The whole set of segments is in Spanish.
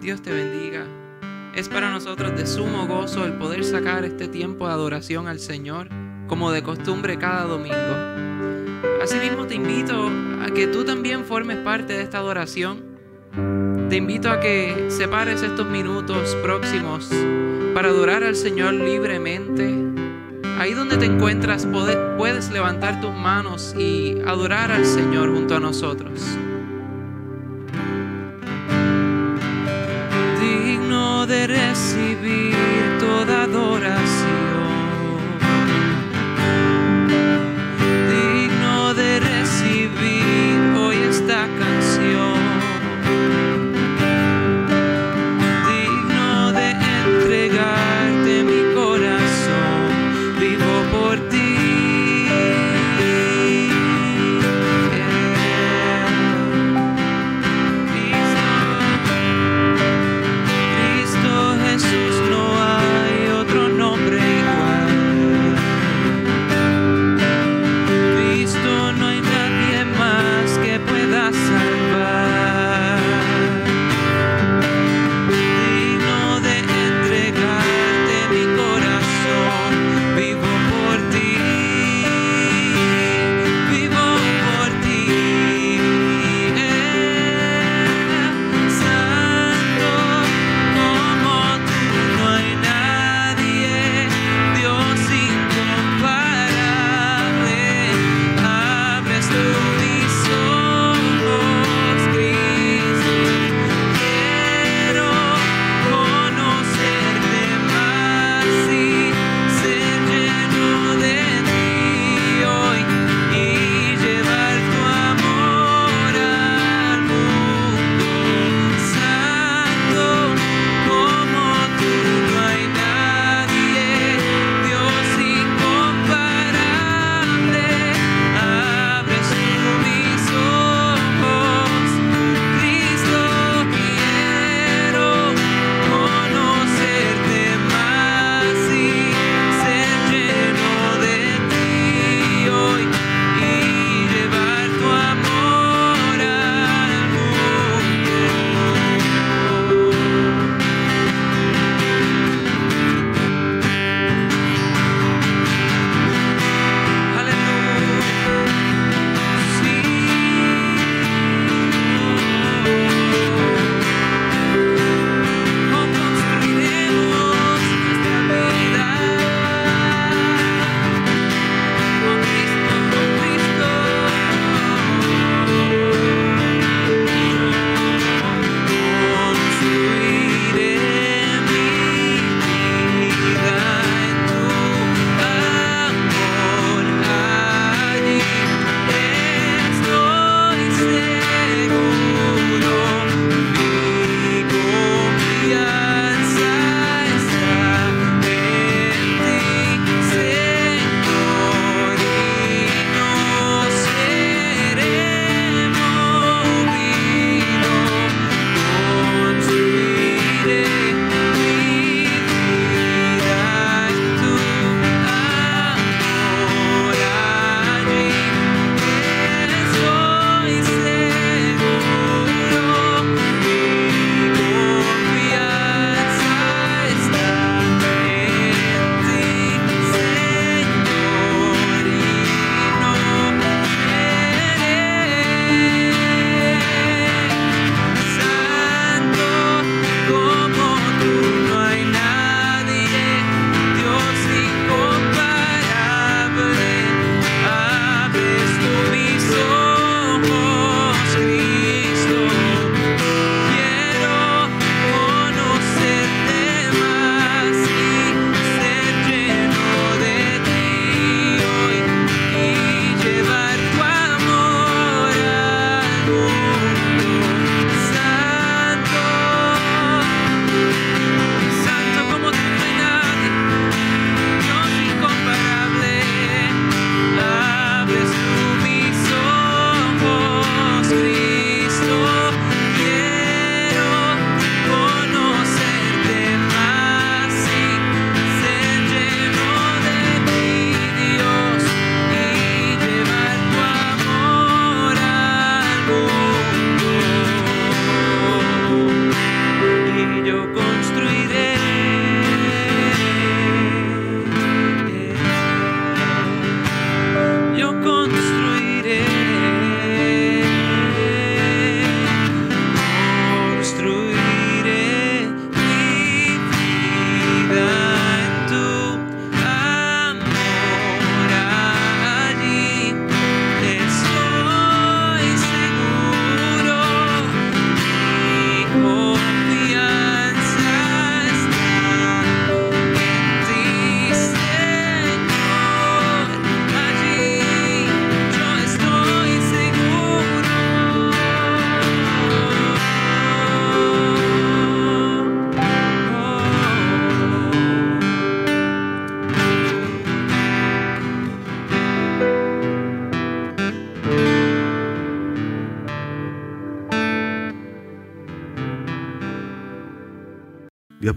Dios te bendiga. Es para nosotros de sumo gozo el poder sacar este tiempo de adoración al Señor, como de costumbre cada domingo. Asimismo te invito a que tú también formes parte de esta adoración. Te invito a que separes estos minutos próximos para adorar al Señor libremente. Ahí donde te encuentras puedes levantar tus manos y adorar al Señor junto a nosotros. De recibir toda adoración.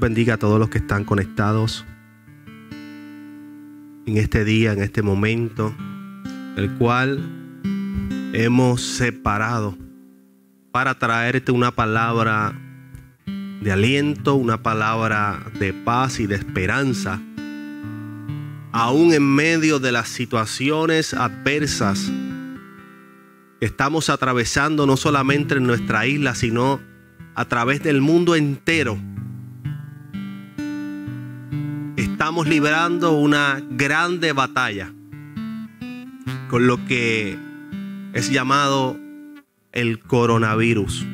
Bendiga a todos los que están conectados en este día, en este momento, el cual hemos separado para traerte una palabra de aliento, una palabra de paz y de esperanza, aún en medio de las situaciones adversas que estamos atravesando no solamente en nuestra isla, sino a través del mundo entero. Estamos librando una grande batalla con lo que es llamado el coronavirus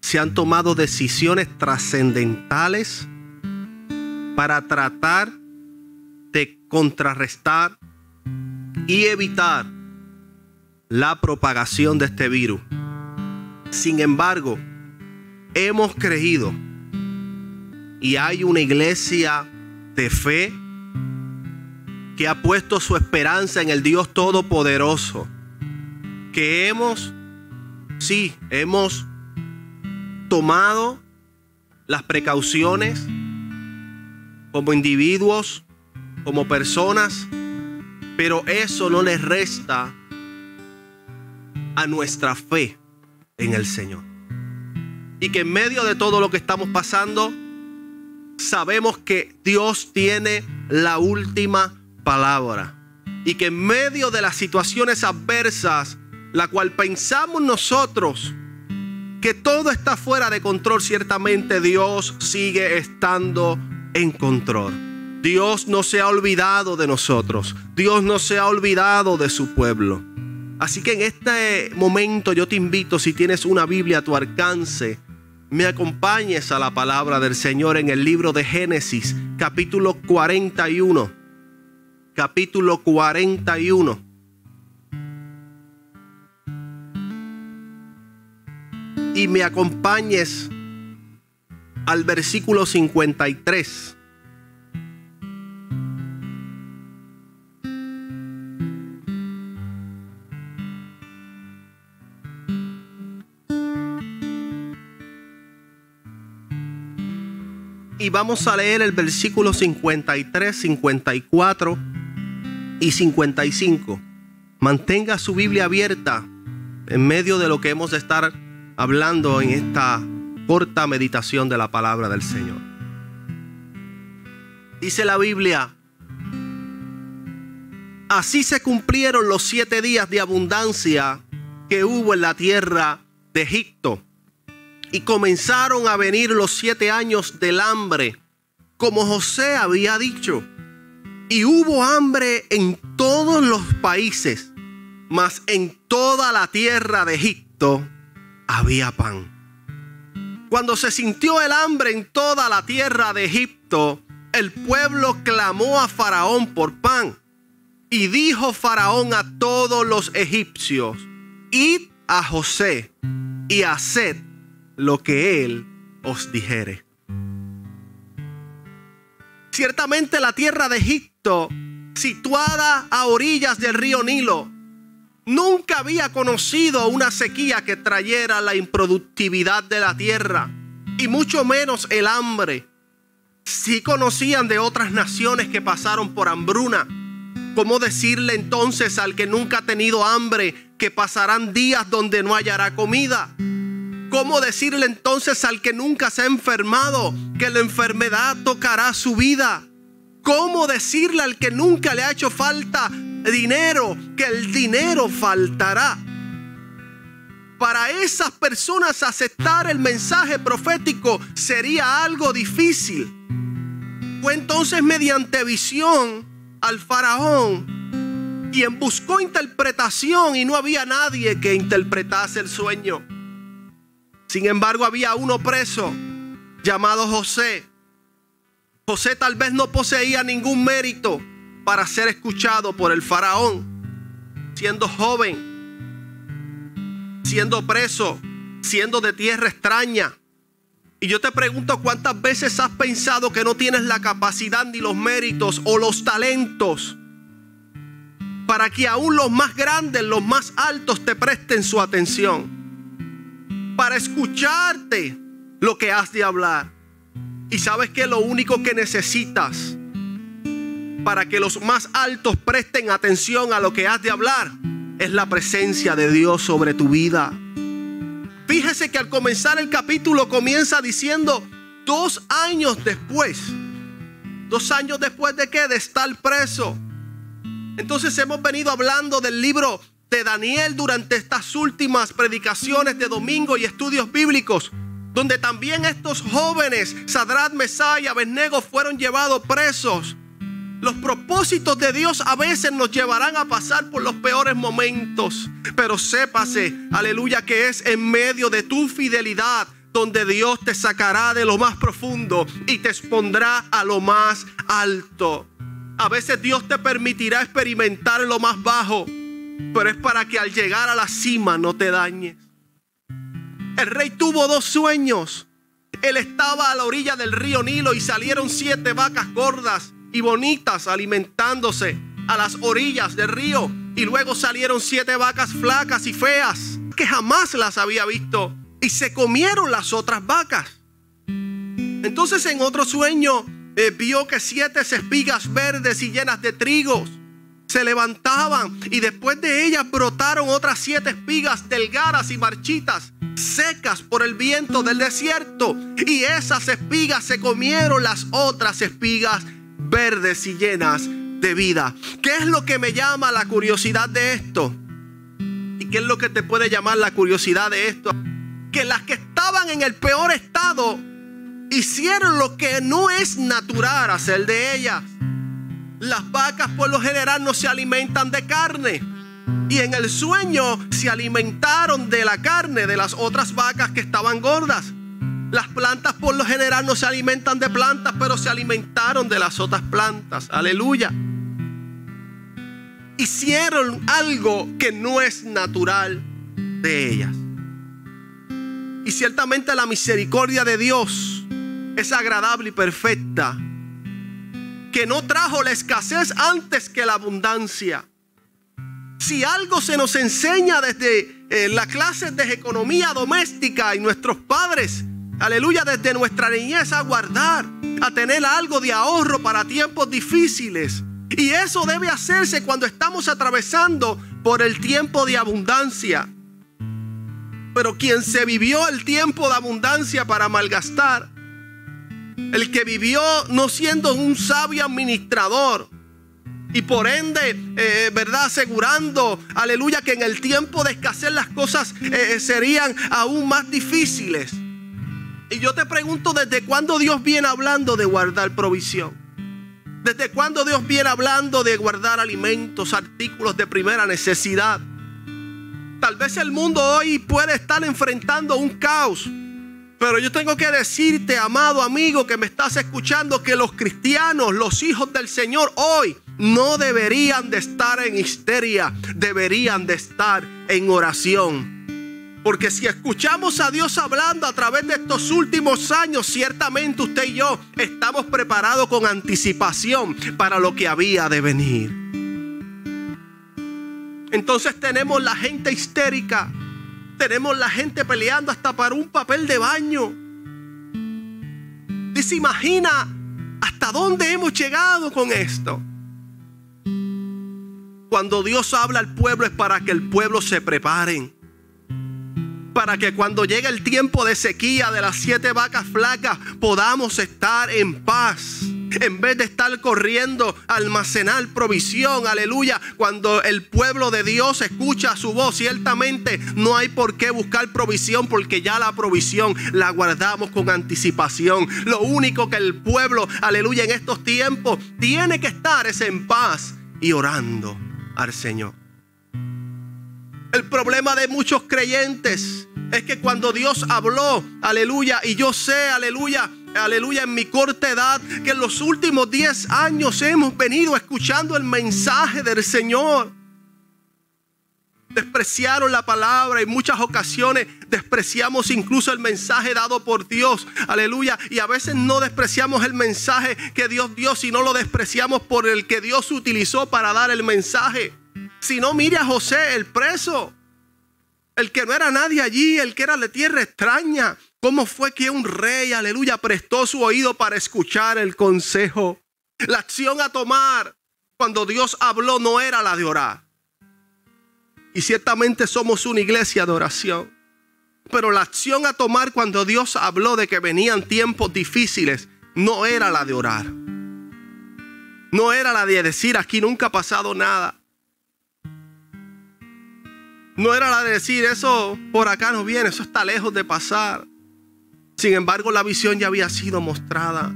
se han tomado decisiones trascendentales para tratar de contrarrestar y evitar la propagación de este virus. Sin embargo, hemos creído y hay una iglesia de fe que ha puesto su esperanza en el Dios Todopoderoso, que hemos, sí, hemos tomado las precauciones como individuos, como personas, pero eso no les resta a nuestra fe en el Señor. Y que en medio de todo lo que estamos pasando, sabemos que Dios tiene la última palabra. Y que en medio de las situaciones adversas, la cual pensamos nosotros, que todo está fuera de control, ciertamente Dios sigue estando en control. Dios no se ha olvidado de nosotros. Dios no se ha olvidado de su pueblo. Así que en este momento yo te invito, si tienes una Biblia a tu alcance, me acompañes a la palabra del Señor en el libro de Génesis, capítulo 41. Capítulo 41. y me acompañes al versículo 53. Y vamos a leer el versículo 53, 54 y 55. Mantenga su Biblia abierta en medio de lo que hemos de estar hablando en esta corta meditación de la palabra del Señor. Dice la Biblia, así se cumplieron los siete días de abundancia que hubo en la tierra de Egipto. Y comenzaron a venir los siete años del hambre, como José había dicho. Y hubo hambre en todos los países, mas en toda la tierra de Egipto había pan. Cuando se sintió el hambre en toda la tierra de Egipto, el pueblo clamó a Faraón por pan. Y dijo Faraón a todos los egipcios, id a José y haced lo que él os dijere. Ciertamente la tierra de Egipto, situada a orillas del río Nilo, nunca había conocido una sequía que trayera la improductividad de la tierra y mucho menos el hambre. Si conocían de otras naciones que pasaron por hambruna, ¿cómo decirle entonces al que nunca ha tenido hambre que pasarán días donde no hallará comida? ¿Cómo decirle entonces al que nunca se ha enfermado que la enfermedad tocará su vida? ¿Cómo decirle al que nunca le ha hecho falta dinero, que el dinero faltará. Para esas personas aceptar el mensaje profético sería algo difícil. Fue entonces mediante visión al faraón quien buscó interpretación y no había nadie que interpretase el sueño. Sin embargo, había uno preso llamado José. José tal vez no poseía ningún mérito para ser escuchado por el faraón, siendo joven, siendo preso, siendo de tierra extraña. Y yo te pregunto cuántas veces has pensado que no tienes la capacidad ni los méritos o los talentos para que aún los más grandes, los más altos te presten su atención. Para escucharte lo que has de hablar. Y sabes que lo único que necesitas para que los más altos presten atención a lo que has de hablar es la presencia de Dios sobre tu vida. Fíjese que al comenzar el capítulo comienza diciendo dos años después. Dos años después de qué? De estar preso. Entonces hemos venido hablando del libro de Daniel durante estas últimas predicaciones de domingo y estudios bíblicos donde también estos jóvenes, Sadrat, Mesá y Abednego, fueron llevados presos. Los propósitos de Dios a veces nos llevarán a pasar por los peores momentos. Pero sépase, aleluya, que es en medio de tu fidelidad donde Dios te sacará de lo más profundo y te expondrá a lo más alto. A veces Dios te permitirá experimentar lo más bajo, pero es para que al llegar a la cima no te dañes. El rey tuvo dos sueños. Él estaba a la orilla del río Nilo y salieron siete vacas gordas y bonitas alimentándose a las orillas del río. Y luego salieron siete vacas flacas y feas que jamás las había visto. Y se comieron las otras vacas. Entonces en otro sueño eh, vio que siete espigas verdes y llenas de trigos se levantaban y después de ellas brotaron otras siete espigas delgadas y marchitas secas por el viento del desierto. Y esas espigas se comieron las otras espigas verdes y llenas de vida. ¿Qué es lo que me llama la curiosidad de esto? ¿Y qué es lo que te puede llamar la curiosidad de esto? Que las que estaban en el peor estado hicieron lo que no es natural hacer de ellas. Las vacas por lo general no se alimentan de carne y en el sueño se alimentaron de la carne de las otras vacas que estaban gordas. Las plantas por lo general no se alimentan de plantas, pero se alimentaron de las otras plantas. Aleluya. Hicieron algo que no es natural de ellas. Y ciertamente la misericordia de Dios es agradable y perfecta, que no trajo la escasez antes que la abundancia si algo se nos enseña desde eh, la clase de economía doméstica y nuestros padres, aleluya, desde nuestra niñez a guardar, a tener algo de ahorro para tiempos difíciles. Y eso debe hacerse cuando estamos atravesando por el tiempo de abundancia. Pero quien se vivió el tiempo de abundancia para malgastar, el que vivió no siendo un sabio administrador, y por ende, eh, ¿verdad? Asegurando, aleluya, que en el tiempo de escasez las cosas eh, serían aún más difíciles. Y yo te pregunto, ¿desde cuándo Dios viene hablando de guardar provisión? ¿Desde cuándo Dios viene hablando de guardar alimentos, artículos de primera necesidad? Tal vez el mundo hoy puede estar enfrentando un caos. Pero yo tengo que decirte, amado amigo que me estás escuchando, que los cristianos, los hijos del Señor hoy, no deberían de estar en histeria, deberían de estar en oración. Porque si escuchamos a Dios hablando a través de estos últimos años, ciertamente usted y yo estamos preparados con anticipación para lo que había de venir. Entonces tenemos la gente histérica, tenemos la gente peleando hasta para un papel de baño. Se imagina hasta dónde hemos llegado con esto. Cuando Dios habla al pueblo es para que el pueblo se preparen. Para que cuando llegue el tiempo de sequía de las siete vacas flacas podamos estar en paz. En vez de estar corriendo a almacenar provisión, aleluya. Cuando el pueblo de Dios escucha su voz, ciertamente no hay por qué buscar provisión porque ya la provisión la guardamos con anticipación. Lo único que el pueblo, aleluya, en estos tiempos tiene que estar es en paz y orando al Señor. El problema de muchos creyentes es que cuando Dios habló, aleluya, y yo sé, aleluya, aleluya, en mi corta edad, que en los últimos 10 años hemos venido escuchando el mensaje del Señor. Despreciaron la palabra y muchas ocasiones despreciamos incluso el mensaje dado por Dios. Aleluya. Y a veces no despreciamos el mensaje que Dios dio, sino lo despreciamos por el que Dios utilizó para dar el mensaje. Si no, mire a José, el preso. El que no era nadie allí, el que era de tierra extraña. ¿Cómo fue que un rey, aleluya, prestó su oído para escuchar el consejo? La acción a tomar cuando Dios habló no era la de orar. Y ciertamente somos una iglesia de oración. Pero la acción a tomar cuando Dios habló de que venían tiempos difíciles no era la de orar. No era la de decir aquí nunca ha pasado nada. No era la de decir eso por acá no viene, eso está lejos de pasar. Sin embargo, la visión ya había sido mostrada.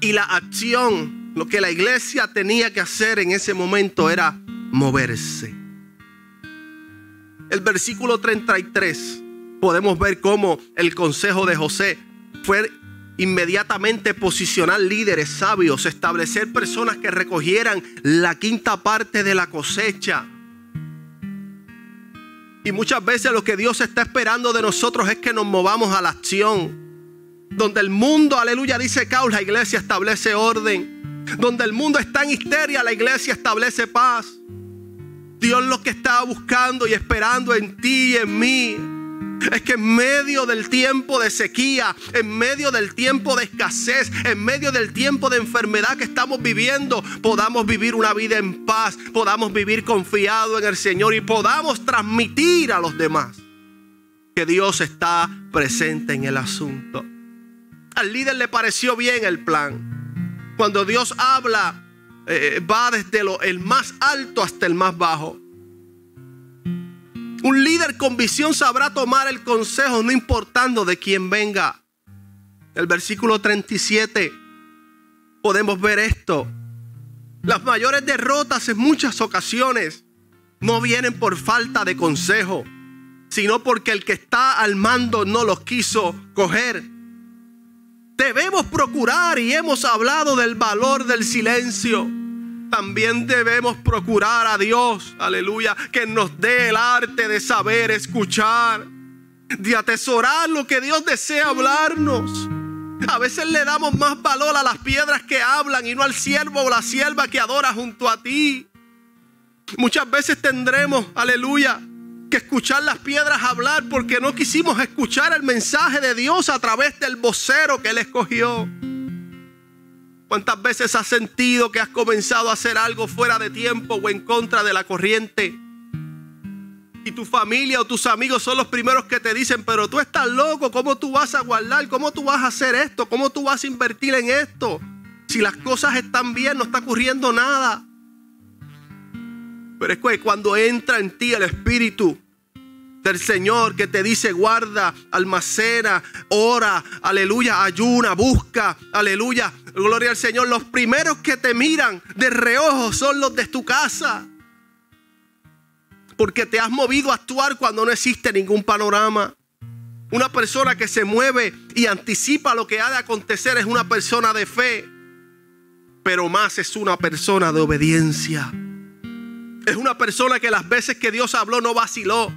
Y la acción, lo que la iglesia tenía que hacer en ese momento era moverse. El versículo 33 podemos ver cómo el consejo de José fue inmediatamente posicionar líderes sabios, establecer personas que recogieran la quinta parte de la cosecha. Y muchas veces lo que Dios está esperando de nosotros es que nos movamos a la acción. Donde el mundo, aleluya, dice caos, la iglesia establece orden. Donde el mundo está en histeria, la iglesia establece paz. Dios lo que está buscando y esperando en ti y en mí es que en medio del tiempo de sequía, en medio del tiempo de escasez, en medio del tiempo de enfermedad que estamos viviendo, podamos vivir una vida en paz, podamos vivir confiado en el Señor y podamos transmitir a los demás que Dios está presente en el asunto. Al líder le pareció bien el plan. Cuando Dios habla, eh, va desde lo, el más alto hasta el más bajo. Un líder con visión sabrá tomar el consejo no importando de quién venga. El versículo 37 podemos ver esto. Las mayores derrotas en muchas ocasiones no vienen por falta de consejo, sino porque el que está al mando no los quiso coger. Debemos procurar y hemos hablado del valor del silencio también debemos procurar a Dios, aleluya, que nos dé el arte de saber escuchar, de atesorar lo que Dios desea hablarnos. A veces le damos más valor a las piedras que hablan y no al siervo o la sierva que adora junto a ti. Muchas veces tendremos, aleluya, que escuchar las piedras hablar porque no quisimos escuchar el mensaje de Dios a través del vocero que Él escogió. ¿Cuántas veces has sentido que has comenzado a hacer algo fuera de tiempo o en contra de la corriente? Y tu familia o tus amigos son los primeros que te dicen, pero tú estás loco, ¿cómo tú vas a guardar? ¿Cómo tú vas a hacer esto? ¿Cómo tú vas a invertir en esto? Si las cosas están bien, no está ocurriendo nada. Pero es que cuando entra en ti el Espíritu del Señor que te dice guarda, almacena, ora, aleluya, ayuna, busca, aleluya, gloria al Señor. Los primeros que te miran de reojo son los de tu casa. Porque te has movido a actuar cuando no existe ningún panorama. Una persona que se mueve y anticipa lo que ha de acontecer es una persona de fe. Pero más es una persona de obediencia. Es una persona que las veces que Dios habló no vaciló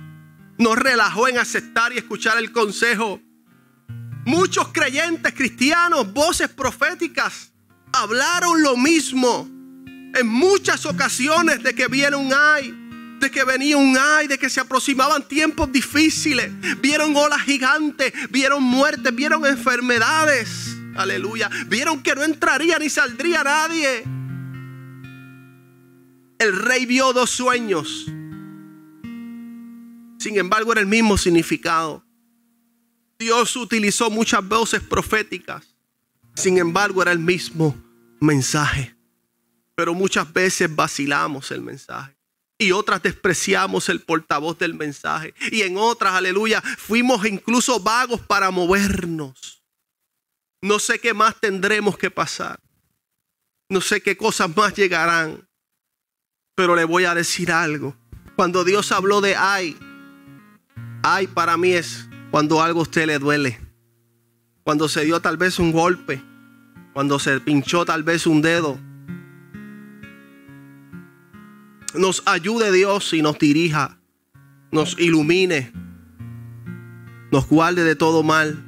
nos relajó en aceptar y escuchar el consejo. Muchos creyentes cristianos, voces proféticas, hablaron lo mismo en muchas ocasiones de que viene un ay, de que venía un ay, de que se aproximaban tiempos difíciles. Vieron olas gigantes, vieron muertes, vieron enfermedades. Aleluya. Vieron que no entraría ni saldría nadie. El rey vio dos sueños sin embargo, era el mismo significado. Dios utilizó muchas voces proféticas. Sin embargo, era el mismo mensaje. Pero muchas veces vacilamos el mensaje. Y otras despreciamos el portavoz del mensaje. Y en otras, aleluya, fuimos incluso vagos para movernos. No sé qué más tendremos que pasar. No sé qué cosas más llegarán. Pero le voy a decir algo. Cuando Dios habló de ay, Ay, para mí es cuando algo a usted le duele. Cuando se dio tal vez un golpe. Cuando se pinchó tal vez un dedo. Nos ayude Dios y nos dirija. Nos ilumine. Nos guarde de todo mal.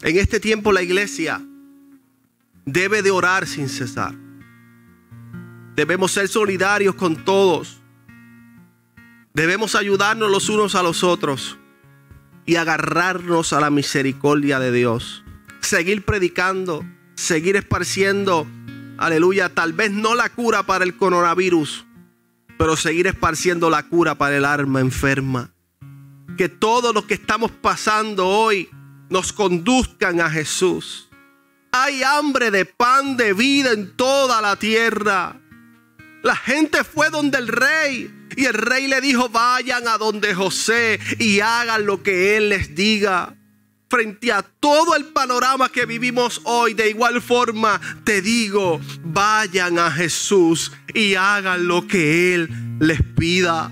En este tiempo la iglesia debe de orar sin cesar. Debemos ser solidarios con todos Debemos ayudarnos los unos a los otros y agarrarnos a la misericordia de Dios. Seguir predicando, seguir esparciendo, aleluya, tal vez no la cura para el coronavirus, pero seguir esparciendo la cura para el alma enferma. Que todo lo que estamos pasando hoy nos conduzcan a Jesús. Hay hambre de pan de vida en toda la tierra. La gente fue donde el rey y el rey le dijo, vayan a donde José y hagan lo que él les diga. Frente a todo el panorama que vivimos hoy, de igual forma te digo, vayan a Jesús y hagan lo que Él les pida.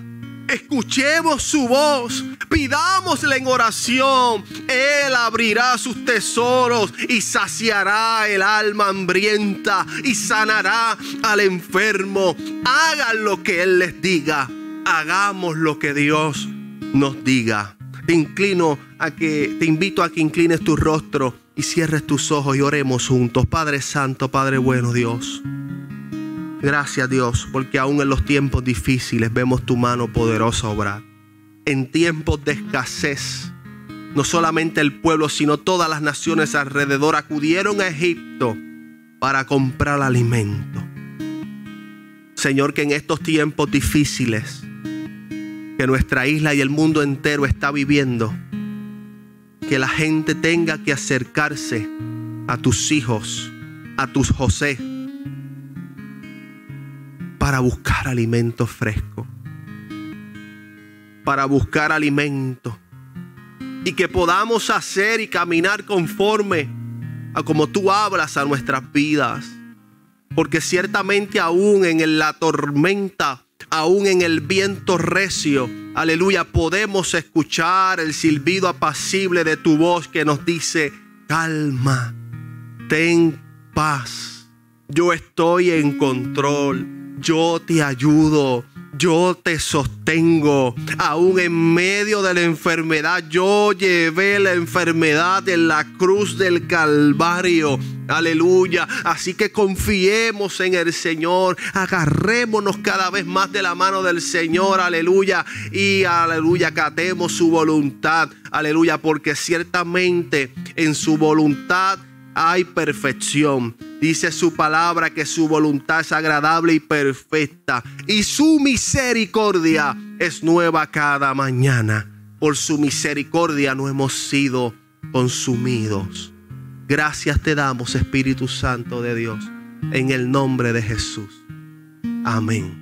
Escuchemos su voz, pidámosle en oración. Él abrirá sus tesoros y saciará el alma hambrienta y sanará al enfermo. Hagan lo que Él les diga. Hagamos lo que Dios nos diga. Te inclino a que, te invito a que inclines tu rostro y cierres tus ojos y oremos juntos. Padre Santo, Padre bueno Dios. Gracias Dios, porque aún en los tiempos difíciles vemos tu mano poderosa obrar. En tiempos de escasez, no solamente el pueblo, sino todas las naciones alrededor acudieron a Egipto para comprar alimento. Señor, que en estos tiempos difíciles que nuestra isla y el mundo entero está viviendo, que la gente tenga que acercarse a tus hijos, a tus José, para buscar alimento fresco, para buscar alimento y que podamos hacer y caminar conforme a como tú hablas a nuestras vidas. Porque ciertamente aún en la tormenta, aún en el viento recio, aleluya, podemos escuchar el silbido apacible de tu voz que nos dice, calma, ten paz, yo estoy en control yo te ayudo. Yo te sostengo. Aún en medio de la enfermedad, yo llevé la enfermedad en la cruz del Calvario. Aleluya. Así que confiemos en el Señor. Agarrémonos cada vez más de la mano del Señor. Aleluya. Y aleluya, catemos su voluntad. Aleluya. Porque ciertamente en su voluntad hay perfección. Dice su palabra que su voluntad es agradable y perfecta. Y su misericordia es nueva cada mañana. Por su misericordia no hemos sido consumidos. Gracias te damos, Espíritu Santo de Dios, en el nombre de Jesús. Amén.